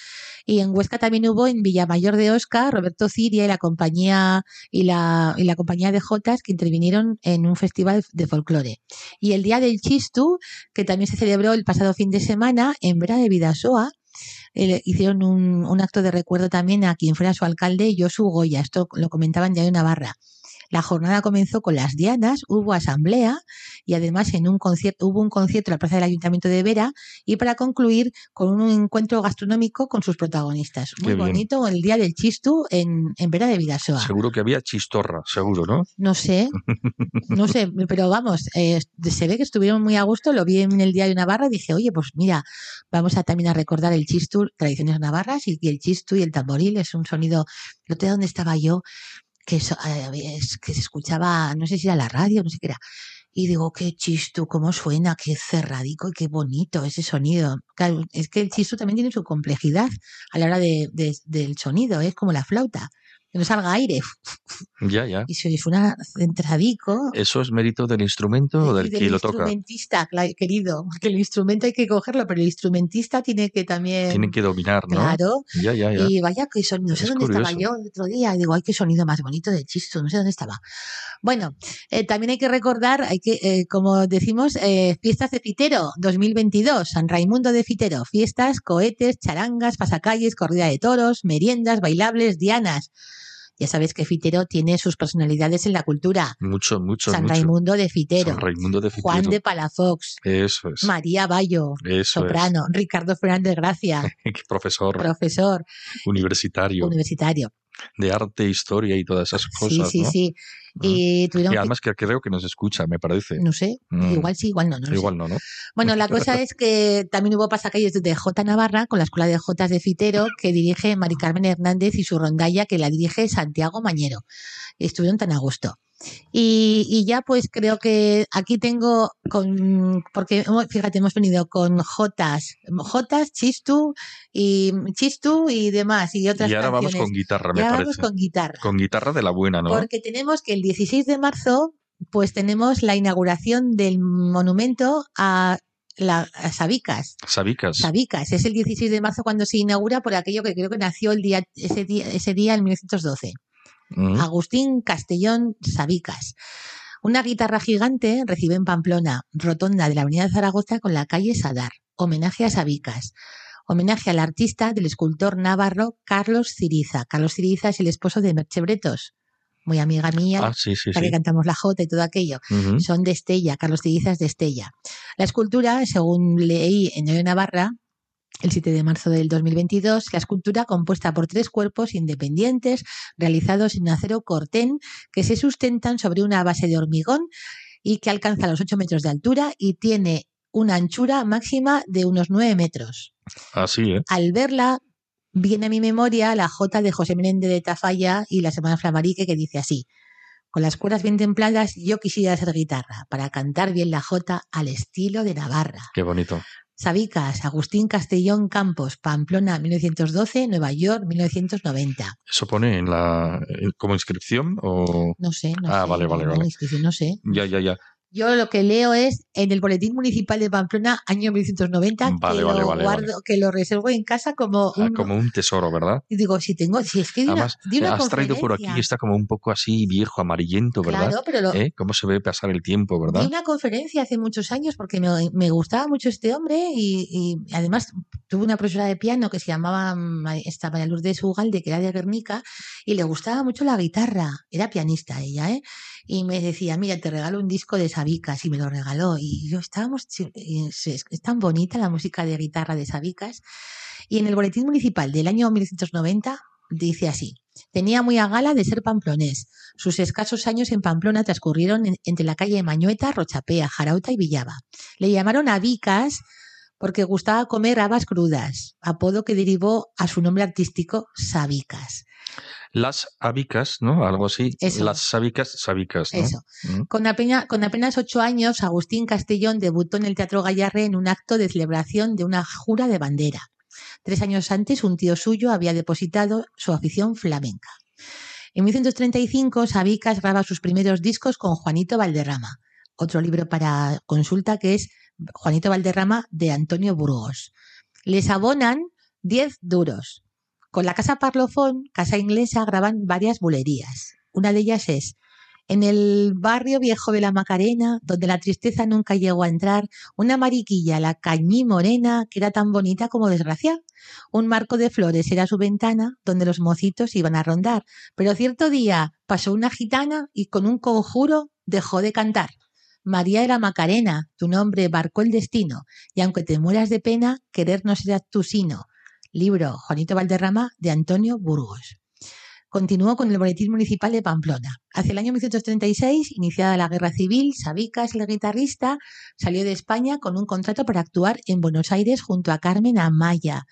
Speaker 5: Y en Huesca también hubo en Villamayor de Oscar, Roberto Ciria y la compañía y la, y la compañía de Jotas que intervinieron en un festival de folclore. Y el Día del Chistu, que también se celebró el pasado fin de semana en Vera de Vidasoa, eh, hicieron un, un acto de recuerdo también a quien fuera su alcalde, Josu Goya. Esto lo comentaban ya de Navarra. La jornada comenzó con las dianas, hubo asamblea y además en un concierto, hubo un concierto en la plaza del Ayuntamiento de Vera y para concluir con un encuentro gastronómico con sus protagonistas. Muy
Speaker 6: Qué bien.
Speaker 5: bonito el día del Chistu en, en Vera de Vidasoa.
Speaker 6: Seguro que había chistorra, seguro, ¿no?
Speaker 5: No sé, no sé, pero vamos, eh, se ve que estuvieron muy a gusto, lo vi en el diario Navarra y dije, oye, pues mira, vamos a también a recordar el chistu, tradiciones navarras, y, y el chistu y el tamboril es un sonido, otro día donde estaba yo, que, es- que se escuchaba, no sé si era la radio, no sé qué era, y digo, qué chistu, cómo suena, qué cerradico y qué bonito ese sonido. Claro, es que el chistu también tiene su complejidad a la hora de- del sonido, es como la flauta, que no salga aire,
Speaker 6: Ya, ya.
Speaker 5: y se suena centradico.
Speaker 6: ¿Eso es mérito del instrumento o del
Speaker 5: del
Speaker 6: que lo toca?
Speaker 5: instrumentista, cla- querido, porque el instrumento hay que cogerlo, pero el instrumentista tiene que también...
Speaker 6: Tienen que dominar, ¿no?
Speaker 5: Claro,
Speaker 6: Ya, ya, ya.
Speaker 5: y vaya que sonido, no sé
Speaker 6: Es
Speaker 5: dónde estaba yo el otro día, y digo, ay, qué sonido más bonito de chisto, no sé dónde estaba. Bueno, eh, también hay que recordar, hay que, eh, como decimos, eh, fiestas de Fitero 2022, San Raimundo de Fitero, fiestas, cohetes, charangas, pasacalles, corrida de toros, meriendas, bailables, dianas. Ya sabes que Fitero tiene sus personalidades en la cultura.
Speaker 6: Mucho, mucho,
Speaker 5: San
Speaker 6: mucho.
Speaker 5: Raimundo de Fitero,
Speaker 6: San Raimundo de Fitero.
Speaker 5: Juan de Palafox,
Speaker 6: Eso es.
Speaker 5: María Bayo,
Speaker 6: Eso
Speaker 5: soprano, Ricardo Fernández Gracia,
Speaker 6: es. Profesor
Speaker 5: profesor
Speaker 6: universitario
Speaker 5: universitario.
Speaker 6: De arte, historia y todas esas cosas,
Speaker 5: sí, sí,
Speaker 6: ¿no?
Speaker 5: sí. Y tuvieron
Speaker 6: Y
Speaker 5: que-
Speaker 6: además que creo que nos escucha, me parece.
Speaker 5: no sé,
Speaker 6: Mm.
Speaker 5: igual sí, igual no, no lo sé.
Speaker 6: Igual no, ¿no?
Speaker 5: Bueno, la cosa es que también hubo pasacalles de J Navarra con la Escuela de Jotas de Fitero que dirige Mari Carmen Hernández y su rondalla que la dirige Santiago Mañero. Estuvieron tan a gusto. Y, y ya pues creo que aquí tengo con, porque hemos- fíjate, hemos venido con Jotas, Jotas, Chistu y Chistu y demás y otras
Speaker 6: Y ahora vamos con guitarra,
Speaker 5: Y
Speaker 6: me
Speaker 5: ahora
Speaker 6: parece.
Speaker 5: vamos con guitarra.
Speaker 6: Con guitarra de la buena, ¿no?
Speaker 5: Porque tenemos que el 16 de marzo, pues tenemos la inauguración del monumento a, la, a Sabicas.
Speaker 6: Sabicas.
Speaker 5: Sabicas, es el 16 de marzo cuando se inaugura por aquello que creo que nació el día, ese día, ese día en 1912.
Speaker 6: Mm.
Speaker 5: Agustín Castellón Sabicas. Una guitarra gigante recibe en Pamplona, rotonda de la Avenida de Zaragoza con la calle Sadar. Homenaje a Sabicas. Homenaje al artista del escultor navarro Carlos Ciriza. Carlos Ciriza es el esposo de Merche Bretos, muy amiga mía,
Speaker 6: Ah, sí, sí, sí.
Speaker 5: que cantamos la Jota y todo aquello. Son de Estella, Carlos Ciriza es de Estella. La escultura, según leí en Navarra, el 7 de marzo del 2022, la escultura compuesta por tres cuerpos independientes realizados en acero cortén que se sustentan sobre una base de hormigón y que alcanza los 8 metros de altura y tiene una anchura máxima de unos 9 metros.
Speaker 6: Así, ¿eh?
Speaker 5: Al verla, viene a mi memoria la Jota de José Menéndez de Tafalla y la Semana Flamarique que dice así. Con las cuerdas bien templadas, yo quisiera hacer guitarra para cantar bien la Jota al estilo de Navarra.
Speaker 6: Qué bonito.
Speaker 5: Sabicas, Agustín Castellón Campos, Pamplona, 1912, Nueva York, 1990.
Speaker 6: ¿Eso pone en la como inscripción o...?
Speaker 5: No sé, no
Speaker 6: Ah,
Speaker 5: sé.
Speaker 6: vale, vale, vale.
Speaker 5: no sé.
Speaker 6: Ya, ya, ya.
Speaker 5: Yo lo que leo es en el Boletín Municipal de Pamplona, año 1990,
Speaker 6: Vale,
Speaker 5: que,
Speaker 6: vale,
Speaker 5: lo
Speaker 6: vale,
Speaker 5: guardo, que lo reservo en casa como
Speaker 6: Ah,
Speaker 5: un...
Speaker 6: como un tesoro, ¿verdad?
Speaker 5: Y digo, si tengo, si es que de una,
Speaker 6: Además,
Speaker 5: de una
Speaker 6: has traído por aquí está como un poco así viejo, amarillento, ¿verdad?
Speaker 5: Claro, pero lo,
Speaker 6: ¿Eh? ¿Cómo se ve pasar el tiempo, verdad?
Speaker 5: una conferencia hace muchos años porque me, me gustaba mucho este hombre y, y además tuve una profesora de piano que se llamaba Ma- esta María Lourdes Ugalde, que era de Guernica, y le gustaba mucho la guitarra. Era pianista ella, ¿eh? Y me decía, mira, te regalo un disco de Sabicas y me lo regaló. Y yo estábamos, y es, tan bonita la música de guitarra de Sabicas. Y en el boletín municipal del año 1990 dice así. Tenía muy a gala de ser pamplonés. Sus escasos años en Pamplona transcurrieron en- entre la calle Mañueta, Rochapea, Jarauta y Villaba. Le llamaron Abicas porque gustaba comer habas crudas, apodo que derivó a su nombre artístico Sabicas.
Speaker 6: Las abicas, ¿no? Algo así.
Speaker 5: Eso.
Speaker 6: Las sabicas, sabicas, ¿no?
Speaker 5: Eso.
Speaker 6: Mm.
Speaker 5: Con apenas, con apenas ocho años, Agustín Castellón debutó en el Teatro Gallarre en un acto de celebración de una jura de bandera. Tres años antes, un tío suyo había depositado su afición flamenca. En 1935, Sabicas graba sus primeros discos con Juanito Valderrama. Otro libro para consulta que es Juanito Valderrama de Antonio Burgos. Les abonan 10 duros. Con la casa Parlofón, casa inglesa, graban varias bulerías. Una de ellas es en el barrio viejo de la Macarena, donde la tristeza nunca llegó a entrar, una mariquilla, la cañí morena, que era tan bonita como desgraciada. Un marco de flores era su ventana, donde los mocitos iban a rondar. Pero cierto día pasó una gitana y con un conjuro dejó de cantar. María era Macarena, tu nombre barcó el destino, y aunque te mueras de pena, querer no será tu sino. Libro Juanito Valderrama de Antonio Burgos. Continuó con el Boletín Municipal de Pamplona. Hacia el año 1936, iniciada la Guerra Civil, Sabicas, el guitarrista, salió de España con un contrato para actuar en Buenos Aires junto a Carmen Amaya.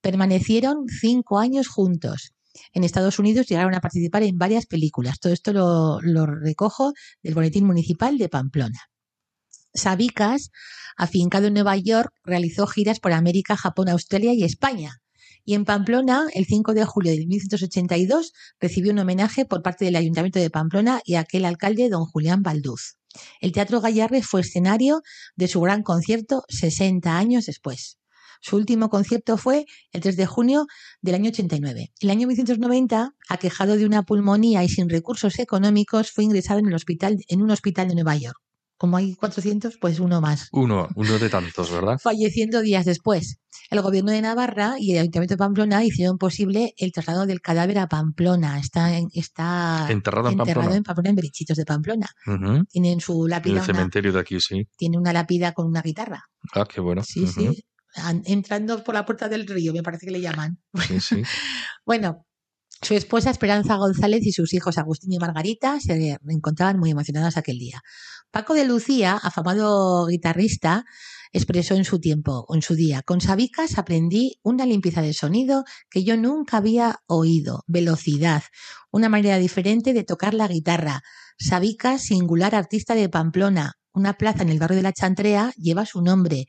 Speaker 5: Permanecieron cinco años juntos. En Estados Unidos llegaron a participar en varias películas. Todo esto lo, lo recojo del Boletín Municipal de Pamplona. Sabicas, afincado en Nueva York, realizó giras por América, Japón, Australia y España. Y en Pamplona, el 5 de julio de 1982, recibió un homenaje por parte del Ayuntamiento de Pamplona y aquel alcalde, don Julián Balduz. El Teatro Gallarre fue escenario de su gran concierto 60 años después. Su último concierto fue el 3 de junio del año 89. El año 1990, aquejado de una pulmonía y sin recursos económicos, fue ingresado en, un hospital de Nueva York. Como hay 400, pues uno más
Speaker 6: Uno, uno de tantos, ¿verdad?
Speaker 5: falleciendo días después. El gobierno de Navarra y el Ayuntamiento de Pamplona hicieron posible el traslado del cadáver a Pamplona. Está, en- está
Speaker 6: Enterrado en Pamplona.
Speaker 5: en Pamplona, en de Pamplona.
Speaker 6: Ujú.
Speaker 5: Tienen su
Speaker 6: En
Speaker 5: lápida,
Speaker 6: el
Speaker 5: una-
Speaker 6: cementerio de aquí, sí.
Speaker 5: tiene una lápida con una guitarra.
Speaker 6: Ah, qué bueno.
Speaker 5: Sí,
Speaker 6: Ujú.
Speaker 5: sí. An- Entrando por la puerta del río, me parece que le llaman.
Speaker 6: Sí, sí.
Speaker 5: Bueno, Su esposa Esperanza González y sus hijos Agustín y Margarita se encontraban muy emocionados aquel día. Paco de Lucía, afamado guitarrista, expresó en su tiempo, en su día, con Sabicas aprendí una limpieza de sonido que yo nunca había oído, velocidad, una manera diferente de tocar la guitarra. Sabicas, singular artista de Pamplona, una plaza en el barrio de la Chantrea, lleva su nombre.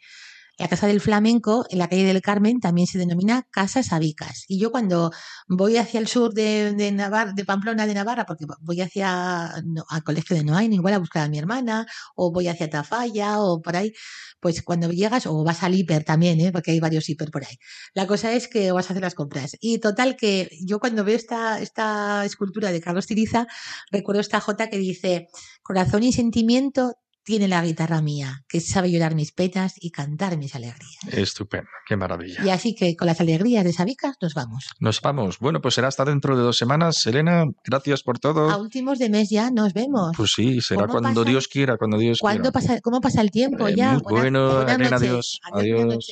Speaker 5: La Casa del Flamenco, en la calle del Carmen, también se denomina Casa Sabicas. Y yo cuando voy hacia el sur de, de, de Pamplona de Navarra, porque voy hacia al colegio de Noain, igual a buscar a mi hermana, o voy hacia Tafalla, o por ahí, pues cuando llegas, o vas al hiper también, ¿eh? porque hay varios hiper por ahí. La cosa es que vas a hacer las compras. Y total que yo cuando veo esta, esta escultura de Carlos Tiriza, recuerdo esta jota que dice, corazón y sentimiento tiene la guitarra mía, que sabe llorar mis penas y cantar mis alegrías.
Speaker 6: Estupendo, qué maravilla.
Speaker 5: Y así que con las alegrías de Sabicas nos vamos.
Speaker 6: Nos vamos. Bueno, pues será hasta dentro de dos semanas. Elena, gracias por todo.
Speaker 5: A últimos de mes ya nos vemos.
Speaker 6: Pues sí, será cuando Dios quiera, cuando Dios quiera.
Speaker 5: Pasa, ¿Cómo pasa el tiempo eh, ya?
Speaker 6: Muy bueno, Elena, adiós. Adiós.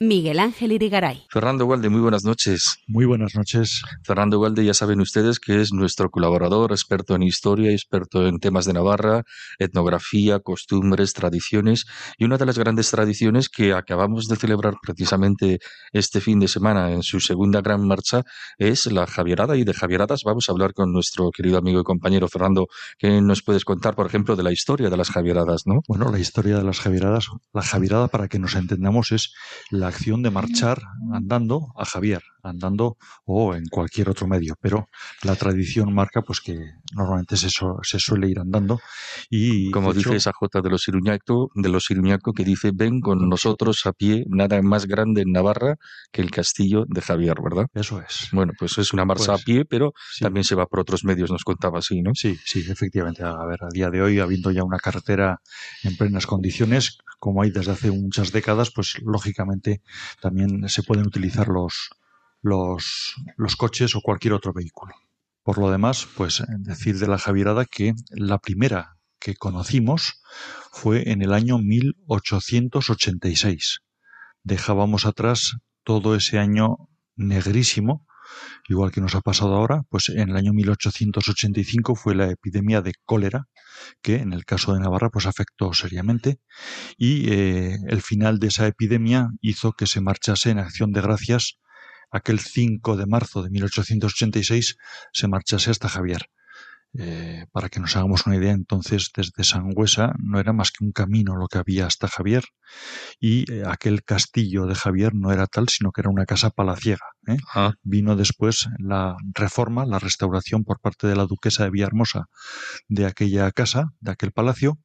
Speaker 1: Miguel Ángel Irigaray.
Speaker 6: Fernando Walde, muy buenas noches.
Speaker 7: Muy buenas noches.
Speaker 6: Fernando Walde, ya saben ustedes que es nuestro colaborador, experto en historia, experto en temas de Navarra, etnografía, costumbres, tradiciones. Y una de las grandes tradiciones que acabamos de celebrar precisamente este fin de semana en su segunda gran marcha es la Javierada. Y de Javieradas vamos a hablar con nuestro querido amigo y compañero Fernando. ¿Qué nos puedes contar, por ejemplo, de la historia de las Javieradas? ¿no?
Speaker 7: Bueno, la historia de las Javieradas, la Javierada, para que nos entendamos, es la acción de marchar andando a Javier, andando o en cualquier otro medio, pero la tradición marca pues que normalmente se, se suele ir andando y
Speaker 6: como dice esa Jota de los Iruñaco, de los Iruñaco que dice ven con nosotros a pie, nada más grande en Navarra que el castillo de Javier, ¿verdad?
Speaker 7: Eso es.
Speaker 6: Bueno, pues es una marcha
Speaker 7: Pues,
Speaker 6: a pie, pero
Speaker 7: sí.
Speaker 6: también se va por otros medios, nos contaba así, ¿no?
Speaker 7: Sí, sí, efectivamente. A ver, a día de hoy, habiendo ya una carretera en plenas condiciones, como hay desde hace muchas décadas, pues lógicamente también se pueden utilizar los, los, coches o cualquier otro vehículo. Por lo demás, pues decir de la Javierada que la primera que conocimos fue en el año 1886. Dejábamos atrás todo ese año negrísimo, igual que nos ha pasado ahora, pues en el año 1885 fue la epidemia de cólera, que en el caso de Navarra pues afectó seriamente, y eh, el final de esa epidemia hizo que se marchase en acción de gracias aquel 5 de marzo de 1886 se marchase hasta Javier. Eh, para que nos hagamos una idea, entonces desde Sangüesa no era más que un camino lo que había hasta Javier y eh, aquel castillo de Javier no era tal, sino que era una casa palaciega. ¿eh?
Speaker 6: Ah,
Speaker 7: Vino después la reforma, la restauración por parte de la duquesa de Villahermosa de aquella casa, de aquel palacio,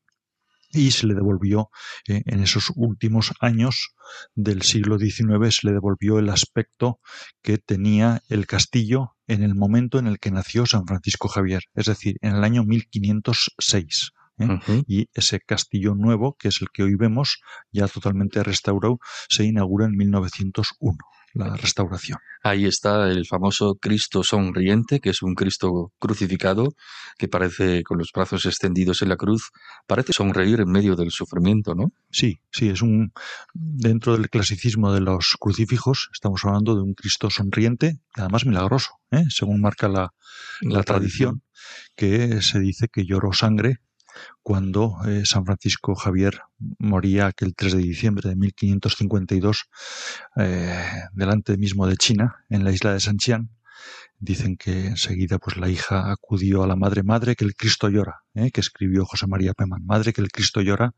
Speaker 7: y se le devolvió eh, en esos últimos años del siglo XIX, se le devolvió el aspecto que tenía el castillo en el momento en el que nació San Francisco Javier, es decir, en el año 1506. ¿eh?
Speaker 6: ujú.
Speaker 7: Y ese castillo nuevo, que es el que hoy vemos, ya totalmente restaurado, se inaugura en 1901, la restauración.
Speaker 6: Ahí está el famoso Cristo sonriente, que es un Cristo crucificado, que parece con los brazos extendidos en la cruz, parece sonreír en medio del sufrimiento, ¿no?
Speaker 7: Sí, sí, es un dentro del clasicismo de los crucifijos, estamos hablando de un Cristo sonriente además milagroso, ¿eh? según marca la, la tradición, que se dice que lloró sangre cuando eh, San Francisco Javier moría aquel 3 de diciembre de 1552 eh, delante mismo de China, en la isla de Sanchián. Dicen que enseguida pues la hija acudió a la madre, madre que el Cristo llora, ¿eh? que escribió José María Peman, madre que el Cristo llora,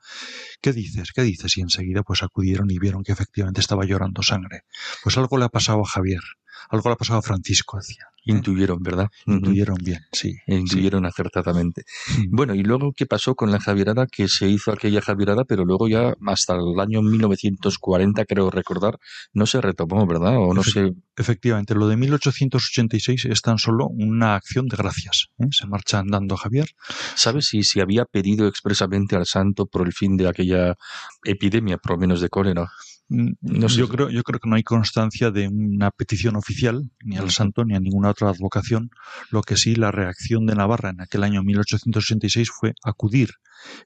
Speaker 7: ¿qué dices? ¿Qué dices? Y enseguida pues acudieron y vieron que efectivamente estaba llorando sangre. Pues algo le ha pasado a Javier, algo le ha pasado a Francisco, decía.
Speaker 6: Intuyeron, ¿verdad?
Speaker 7: Intuyeron bien, sí.
Speaker 6: E Intuyeron acertadamente.
Speaker 7: sí.
Speaker 6: Bueno, y luego, ¿qué pasó con la Javierada? Que se hizo aquella Javierada, pero luego ya hasta el año 1940, creo recordar, no se retomó, ¿verdad? O no se...
Speaker 7: Efectivamente, lo de 1886 es tan solo una acción de gracias. ¿eh? Se marcha andando Javier.
Speaker 6: ¿Sabes si se había pedido expresamente al santo por el fin de aquella epidemia, por lo menos de cólera? No sé.
Speaker 7: yo, creo, yo creo que no hay constancia de una petición oficial, ni al santo, ni a ninguna otra advocación. Lo que sí, la reacción de Navarra en aquel año 1886 fue acudir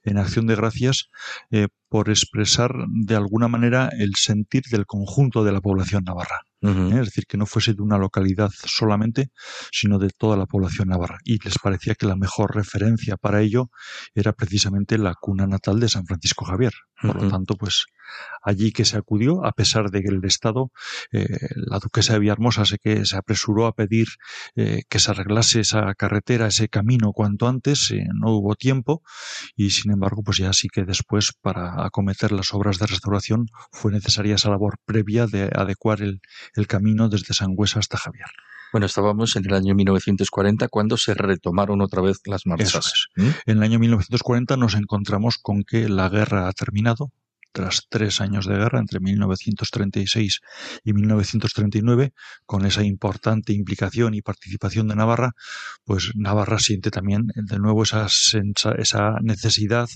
Speaker 7: en acción de gracias eh, por expresar de alguna manera el sentir del conjunto de la población navarra. ¿eh? es decir, que no fuese de una localidad solamente, sino de toda la población navarra. Y les parecía que la mejor referencia para ello era precisamente la cuna natal de San Francisco Javier. Por lo tanto, pues allí que se acudió, a pesar de que el Estado, eh, la duquesa de Villahermosa sé que se apresuró a pedir eh, que se arreglase esa carretera, ese camino cuanto antes, eh, no hubo tiempo y sin embargo, pues ya sí que después para acometer las obras de restauración fue necesaria esa labor previa de adecuar el, el camino desde Sangüesa hasta Javier.
Speaker 6: Bueno, estábamos en el año 1940 cuando se retomaron otra vez las marchas.
Speaker 7: Eso
Speaker 6: ¿Mm?
Speaker 7: En el año 1940 nos encontramos con que la guerra ha terminado, tras tres años de guerra, entre 1936 y 1939, con esa importante implicación y participación de Navarra, pues Navarra siente también de nuevo esa, esa necesidad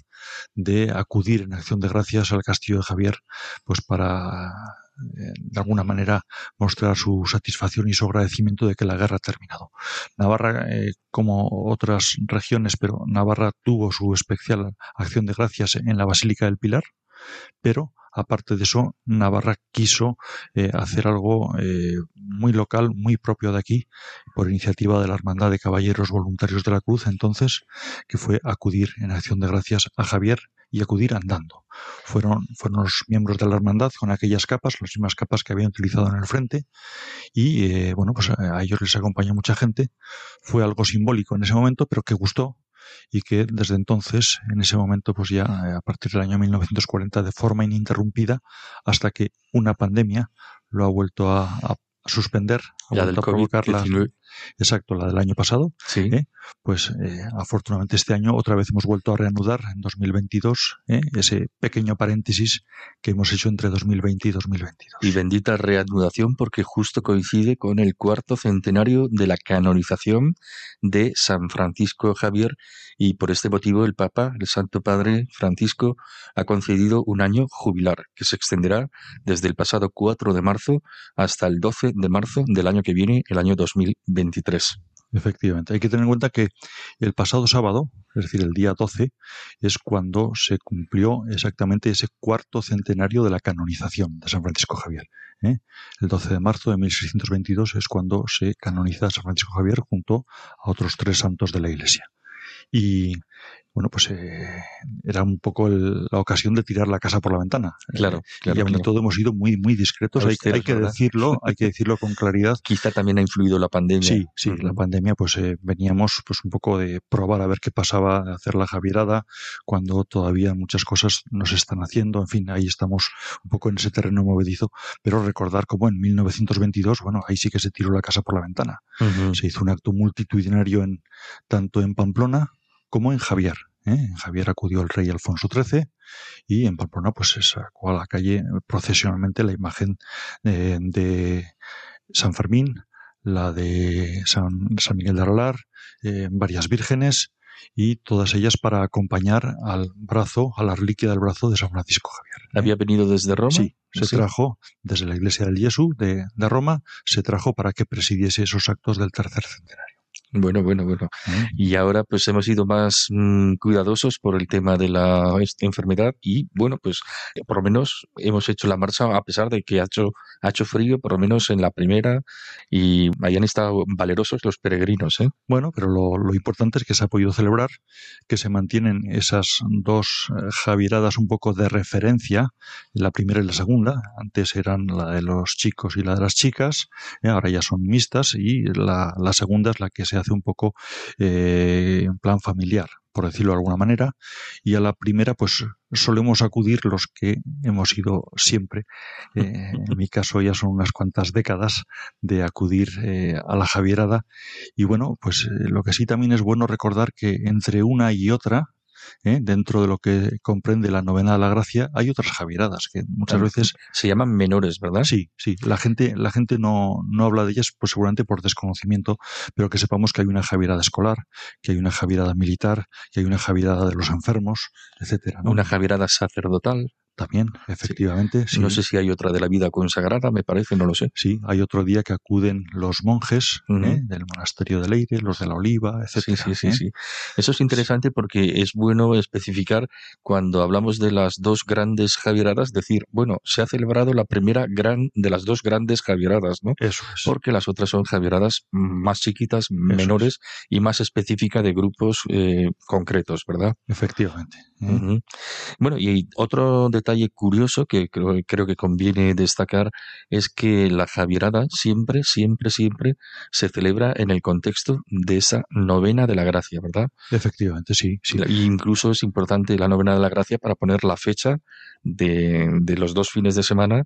Speaker 7: de acudir en acción de gracias al castillo de Javier, pues para de alguna manera mostrar su satisfacción y su agradecimiento de que la guerra ha terminado. Navarra, eh, como otras regiones, pero Navarra tuvo su especial acción de gracias en la Basílica del Pilar, pero aparte de eso, Navarra quiso eh, hacer algo eh, muy local, muy propio de aquí, por iniciativa de la Hermandad de Caballeros Voluntarios de la Cruz, entonces, que fue acudir en acción de gracias a Javier y acudir andando. Fueron, fueron los miembros de la hermandad con aquellas capas, las mismas capas que habían utilizado en el frente, y eh, bueno, pues a ellos les acompañó mucha gente. Fue algo simbólico en ese momento, pero que gustó y que desde entonces, en ese momento, pues ya eh, a partir del año 1940, de forma ininterrumpida, hasta que una pandemia lo ha vuelto a, a suspender,
Speaker 6: ya del provocar la,
Speaker 7: exacto, la del año pasado,
Speaker 6: sí.
Speaker 7: ¿eh? pues eh, afortunadamente este año otra vez hemos vuelto a reanudar en 2022 ¿eh? ese pequeño paréntesis que hemos hecho entre 2020 y 2022.
Speaker 6: Y bendita reanudación porque justo coincide con el cuarto centenario de la canonización de San Francisco Javier y por este motivo el Papa, el Santo Padre Francisco, ha concedido un año jubilar que se extenderá desde el pasado 4 de marzo hasta el 12 de marzo del año que viene, el año 2023.
Speaker 7: Efectivamente. Hay que tener en cuenta que el pasado sábado, es decir, el día 12, es cuando se cumplió exactamente ese cuarto centenario de la canonización de San Francisco Javier. ¿eh? El 12 de marzo de 1622 es cuando se canoniza a San Francisco Javier junto a otros tres santos de la Iglesia. Y bueno, pues eh, era un poco el, la ocasión de tirar la casa por la ventana.
Speaker 6: Claro,
Speaker 7: Eh,
Speaker 6: claro,
Speaker 7: y
Speaker 6: claro.
Speaker 7: todo hemos sido muy, muy discretos. Hay,
Speaker 6: Austeros,
Speaker 7: hay que
Speaker 6: ¿verdad?
Speaker 7: decirlo, hay que decirlo con claridad.
Speaker 6: Quizá también ha influido la pandemia.
Speaker 7: Sí, sí, la pandemia, pues eh, veníamos pues un poco de probar a ver qué pasaba, de hacer la javierada, cuando todavía muchas cosas no se están haciendo. En fin, ahí estamos un poco en ese terreno movedizo. Pero recordar cómo en 1922, bueno, ahí sí que se tiró la casa por la ventana. Se hizo un acto multitudinario en, tanto en Pamplona como en Javier. ¿eh? En Javier acudió el rey Alfonso XIII y en Pamplona pues se sacó a la calle procesionalmente la imagen eh, de San Fermín, la de San, San Miguel de Aralar, eh, varias vírgenes y todas ellas para acompañar al brazo, a la reliquia del brazo de San Francisco Javier. ¿eh?
Speaker 6: ¿Había venido desde Roma?
Speaker 7: Sí, se
Speaker 6: Sí.
Speaker 7: trajo desde la iglesia del Jesús de, de Roma, se trajo para que presidiese esos actos del tercer centenario.
Speaker 6: Bueno, bueno, bueno. Y ahora pues hemos sido más mm, cuidadosos por el tema de la esta enfermedad y bueno, pues eh, por lo menos hemos hecho la marcha a pesar de que ha hecho, ha hecho frío, por lo menos en la primera y hayan estado valerosos los peregrinos, ¿eh?
Speaker 7: Bueno, pero lo, lo importante es que se ha podido celebrar, que se mantienen esas dos eh, javieradas un poco de referencia, la primera y la segunda. Antes eran la de los chicos y la de las chicas, eh, ahora ya son mixtas y la, la segunda es la que se hace un poco eh, en plan familiar por decirlo de alguna manera, y a la primera pues solemos acudir los que hemos ido siempre, eh, en mi caso ya son unas cuantas décadas de acudir eh, a la Javierada, y bueno, pues lo que sí también es bueno recordar que entre una y otra, ¿eh? dentro de lo que comprende la novena de la gracia, hay otras javieradas que muchas
Speaker 6: Claro.
Speaker 7: veces
Speaker 6: Se llaman menores, ¿verdad?
Speaker 7: Sí, sí. La gente, la gente no, no habla de ellas, pues seguramente por desconocimiento, pero que sepamos que hay una javierada escolar, que hay una javierada militar, que hay una javierada de los enfermos, etcétera. ¿no?
Speaker 6: Una javierada sacerdotal.
Speaker 7: También, efectivamente. Sí.
Speaker 6: No sé si hay otra de la vida consagrada, me parece, no lo sé.
Speaker 7: Sí, hay otro día que acuden los monjes. ¿eh? del monasterio de Leire, los de la Oliva,
Speaker 6: Sí,
Speaker 7: etcétera.
Speaker 6: sí, sí,
Speaker 7: ¿eh?
Speaker 6: sí. Eso es interesante porque es bueno especificar cuando hablamos de las dos grandes javieradas, decir, bueno, se ha celebrado la primera gran de las dos grandes javieradas, ¿no?
Speaker 7: Eso es.
Speaker 6: Porque las otras son javieradas más chiquitas, menores y más específicas de grupos eh, concretos, ¿verdad?
Speaker 7: Efectivamente.
Speaker 6: Bueno, y otro detalle curioso que creo, creo que conviene destacar es que la Javierada siempre, siempre, siempre se celebra en el contexto de esa novena de la gracia, ¿verdad?
Speaker 7: Efectivamente, sí, sí.
Speaker 6: Y incluso es importante la novena de la gracia para poner la fecha de, de los dos fines de semana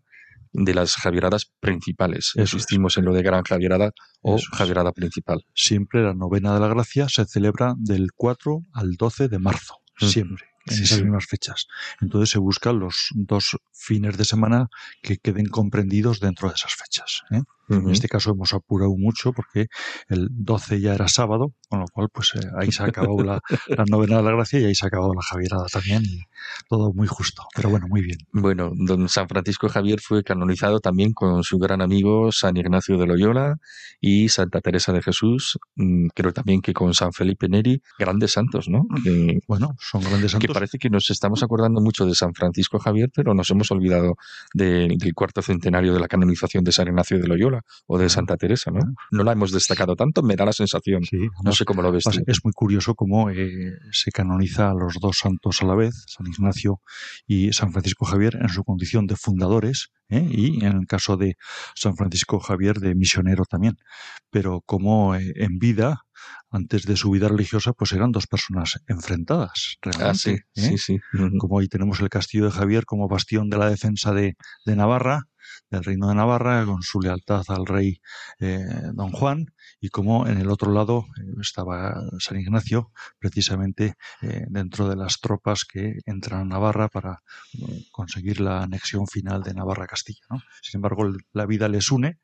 Speaker 6: de las Javieradas principales. Insistimos en lo de Gran Javierada o
Speaker 7: es.
Speaker 6: Javierada principal.
Speaker 7: Siempre la novena de la gracia se celebra del 4 al 12 de marzo. Siempre. En esas mismas fechas. Entonces se buscan los dos fines de semana que queden comprendidos dentro de esas fechas. ¿eh? En este caso hemos apurado mucho porque el 12 ya era sábado, con lo cual pues eh, ahí se ha acabado la, novena de la gracia y ahí se ha acabado la Javierada también y todo muy justo, pero bueno, muy bien.
Speaker 6: Bueno, don San Francisco Javier fue canonizado también con su gran amigo San Ignacio de Loyola y Santa Teresa de Jesús, mm, creo también que con San Felipe Neri, grandes santos, ¿no?
Speaker 7: bueno, son grandes santos.
Speaker 6: Que parece que nos estamos acordando mucho de San Francisco Javier, pero nos hemos olvidado del cuarto centenario de la canonización de San Ignacio de Loyola o de Santa Teresa, ¿no? No la hemos destacado tanto, me da la sensación. no sé cómo lo ves.
Speaker 7: Es muy curioso cómo eh, se canoniza a los dos santos a la vez, San Ignacio y San Francisco Javier, en su condición de fundadores, ¿eh? y en el caso de San Francisco Javier de misionero también. Pero como eh, en vida, antes de su vida religiosa, pues eran dos personas enfrentadas, realmente.
Speaker 6: Ah, sí, sí,
Speaker 7: Como ahí tenemos el castillo de Javier como bastión de la defensa de, de Navarra, del Reino de Navarra, con su lealtad al rey eh, don Juan, y como en el otro lado eh, estaba San Ignacio, precisamente eh, dentro de las tropas que entran a Navarra para conseguir la anexión final de Navarra-Castilla. Sin embargo, la vida les une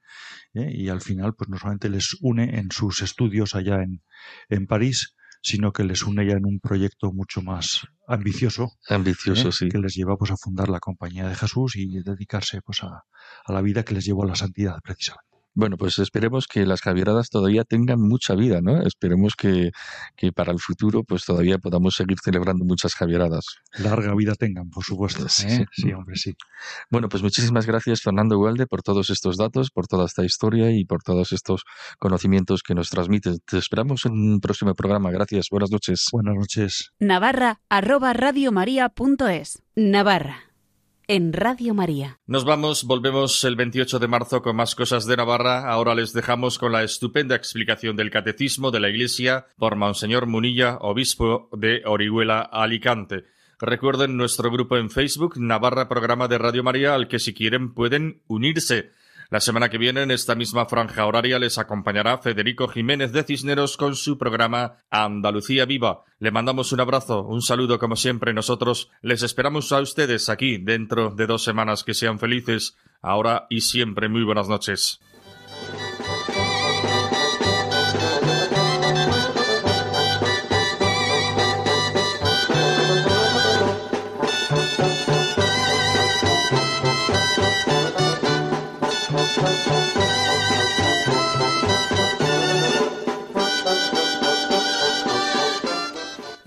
Speaker 7: y al final, pues no solamente les une en sus estudios allá en, en París, sino que les une ya en un proyecto mucho más ambicioso,
Speaker 6: ambicioso ¿eh? sí.
Speaker 7: que les lleva pues a fundar la compañía de Jesús y dedicarse pues a, a la vida que les llevó a la santidad precisamente.
Speaker 6: Bueno, pues esperemos que las Javieradas todavía tengan mucha vida, ¿no? Esperemos que, que, para el futuro pues todavía podamos seguir celebrando muchas Javieradas.
Speaker 7: Larga vida tengan, por supuesto. Sí, ¿eh? sí, hombre, sí.
Speaker 6: Bueno, pues muchísimas gracias Fernando Hualde por todos estos datos, por toda esta historia y por todos estos conocimientos que nos transmites. Te esperamos en un próximo programa. Gracias. Buenas noches.
Speaker 7: Buenas noches.
Speaker 1: Navarra arroba radiomaria.es Navarra en Radio María.
Speaker 2: Nos vamos, volvemos el 28 de marzo con más cosas de Navarra. Ahora les dejamos con la estupenda explicación del Catecismo de la Iglesia por Monseñor Munilla, obispo de Orihuela, Alicante. Recuerden nuestro grupo en Facebook, Navarra Programa de Radio María, al que si quieren pueden unirse. La semana que viene, en esta misma franja horaria, les acompañará Federico Jiménez de Cisneros con su programa Andalucía Viva. Le mandamos un abrazo, un saludo como siempre. Nosotros les esperamos a ustedes aquí dentro de dos semanas. Que sean felices ahora y siempre. Muy buenas noches.